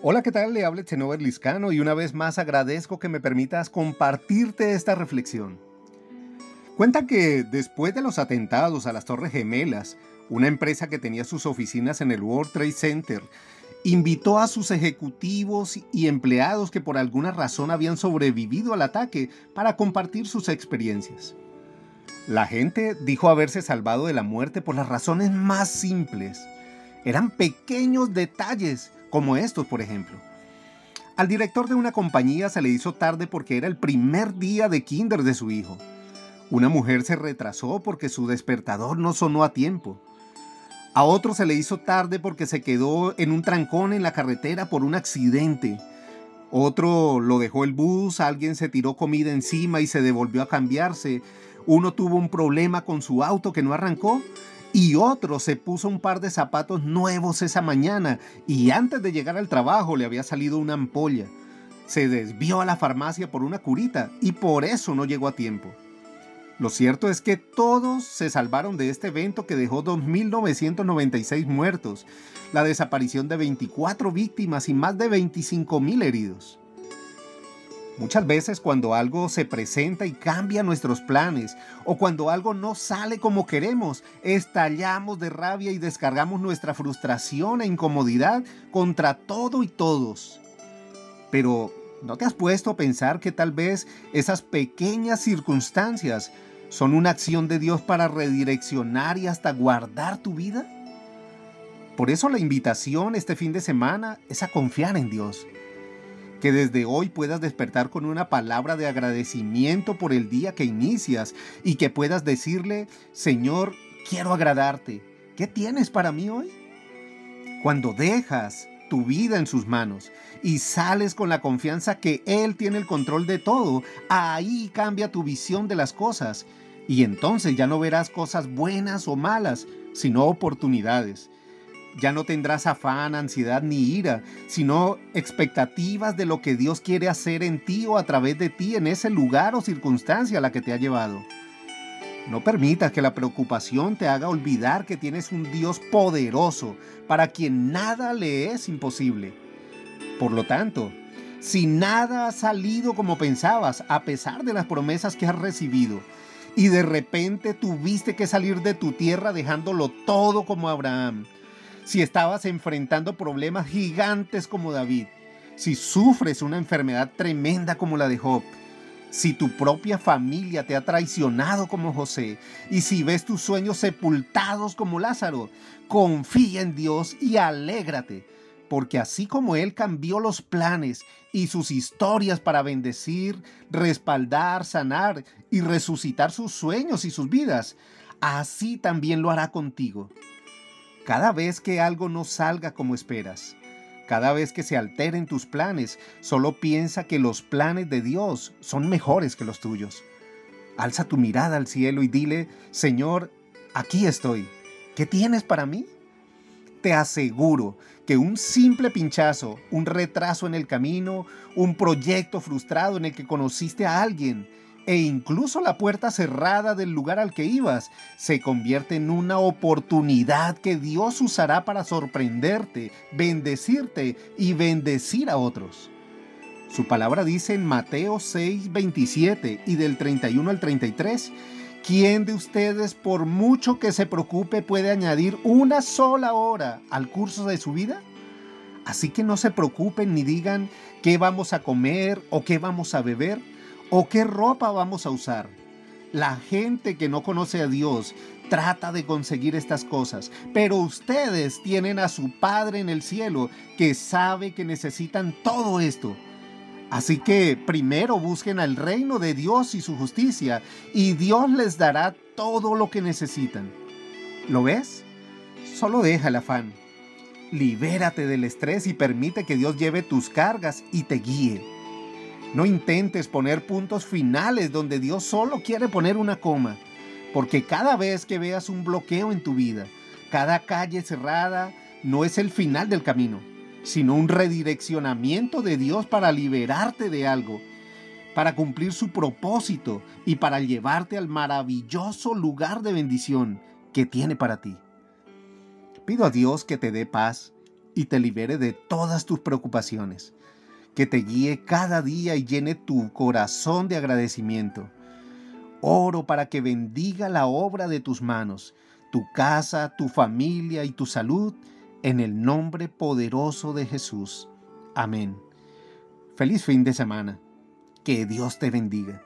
Hola, ¿qué tal? Le habla Chenover Liscano y una vez más agradezco que me permitas compartirte esta reflexión. Cuenta que después de los atentados a las Torres Gemelas, una empresa que tenía sus oficinas en el World Trade Center invitó a sus ejecutivos y empleados que por alguna razón habían sobrevivido al ataque para compartir sus experiencias. La gente dijo haberse salvado de la muerte por las razones más simples. Eran pequeños detalles como estos, por ejemplo. Al director de una compañía se le hizo tarde porque era el primer día de kinder de su hijo. Una mujer se retrasó porque su despertador no sonó a tiempo. A otro se le hizo tarde porque se quedó en un trancón en la carretera por un accidente. Otro lo dejó el bus, alguien se tiró comida encima y se devolvió a cambiarse. Uno tuvo un problema con su auto que no arrancó y otro se puso un par de zapatos nuevos esa mañana y antes de llegar al trabajo le había salido una ampolla. Se desvió a la farmacia por una curita y por eso no llegó a tiempo. Lo cierto es que todos se salvaron de este evento que dejó 2.996 muertos, la desaparición de 24 víctimas y más de 25.000 heridos. Muchas veces cuando algo se presenta y cambia nuestros planes o cuando algo no sale como queremos, estallamos de rabia y descargamos nuestra frustración e incomodidad contra todo y todos. Pero, ¿no te has puesto a pensar que tal vez esas pequeñas circunstancias son una acción de Dios para redireccionar y hasta guardar tu vida? Por eso la invitación este fin de semana es a confiar en Dios que desde hoy puedas despertar con una palabra de agradecimiento por el día que inicias y que puedas decirle, Señor, quiero agradarte. ¿Qué tienes para mí hoy? Cuando dejas tu vida en sus manos y sales con la confianza que Él tiene el control de todo, ahí cambia tu visión de las cosas y entonces ya no verás cosas buenas o malas, sino oportunidades ya no tendrás afán, ansiedad ni ira, sino expectativas de lo que Dios quiere hacer en ti o a través de ti en ese lugar o circunstancia a la que te ha llevado. No permitas que la preocupación te haga olvidar que tienes un Dios poderoso para quien nada le es imposible. Por lo tanto, si nada ha salido como pensabas, a pesar de las promesas que has recibido, y de repente tuviste que salir de tu tierra dejándolo todo como Abraham, si estabas enfrentando problemas gigantes como David, si sufres una enfermedad tremenda como la de Job, si tu propia familia te ha traicionado como José y si ves tus sueños sepultados como Lázaro, confía en Dios y alégrate, porque así como Él cambió los planes y sus historias para bendecir, respaldar, sanar y resucitar sus sueños y sus vidas, así también lo hará contigo. Cada vez que algo no salga como esperas, cada vez que se alteren tus planes, solo piensa que los planes de Dios son mejores que los tuyos. Alza tu mirada al cielo y dile, Señor, aquí estoy. ¿Qué tienes para mí? Te aseguro que un simple pinchazo, un retraso en el camino, un proyecto frustrado en el que conociste a alguien, e incluso la puerta cerrada del lugar al que ibas se convierte en una oportunidad que Dios usará para sorprenderte, bendecirte y bendecir a otros. Su palabra dice en Mateo 6, 27 y del 31 al 33, ¿quién de ustedes por mucho que se preocupe puede añadir una sola hora al curso de su vida? Así que no se preocupen ni digan qué vamos a comer o qué vamos a beber ¿O qué ropa vamos a usar? La gente que no conoce a Dios trata de conseguir estas cosas, pero ustedes tienen a su Padre en el cielo que sabe que necesitan todo esto. Así que primero busquen al reino de Dios y su justicia, y Dios les dará todo lo que necesitan. ¿Lo ves? Solo deja el afán. Libérate del estrés y permite que Dios lleve tus cargas y te guíe. No intentes poner puntos finales donde Dios solo quiere poner una coma, porque cada vez que veas un bloqueo en tu vida, cada calle cerrada, no es el final del camino, sino un redireccionamiento de Dios para liberarte de algo, para cumplir su propósito y para llevarte al maravilloso lugar de bendición que tiene para ti. Pido a Dios que te dé paz y te libere de todas tus preocupaciones, que te guíe cada día y llene tu corazón de agradecimiento. Oro para que bendiga la obra de tus manos, tu casa, tu familia y tu salud, en el nombre poderoso de Jesús. Amén. Feliz fin de semana. Que Dios te bendiga.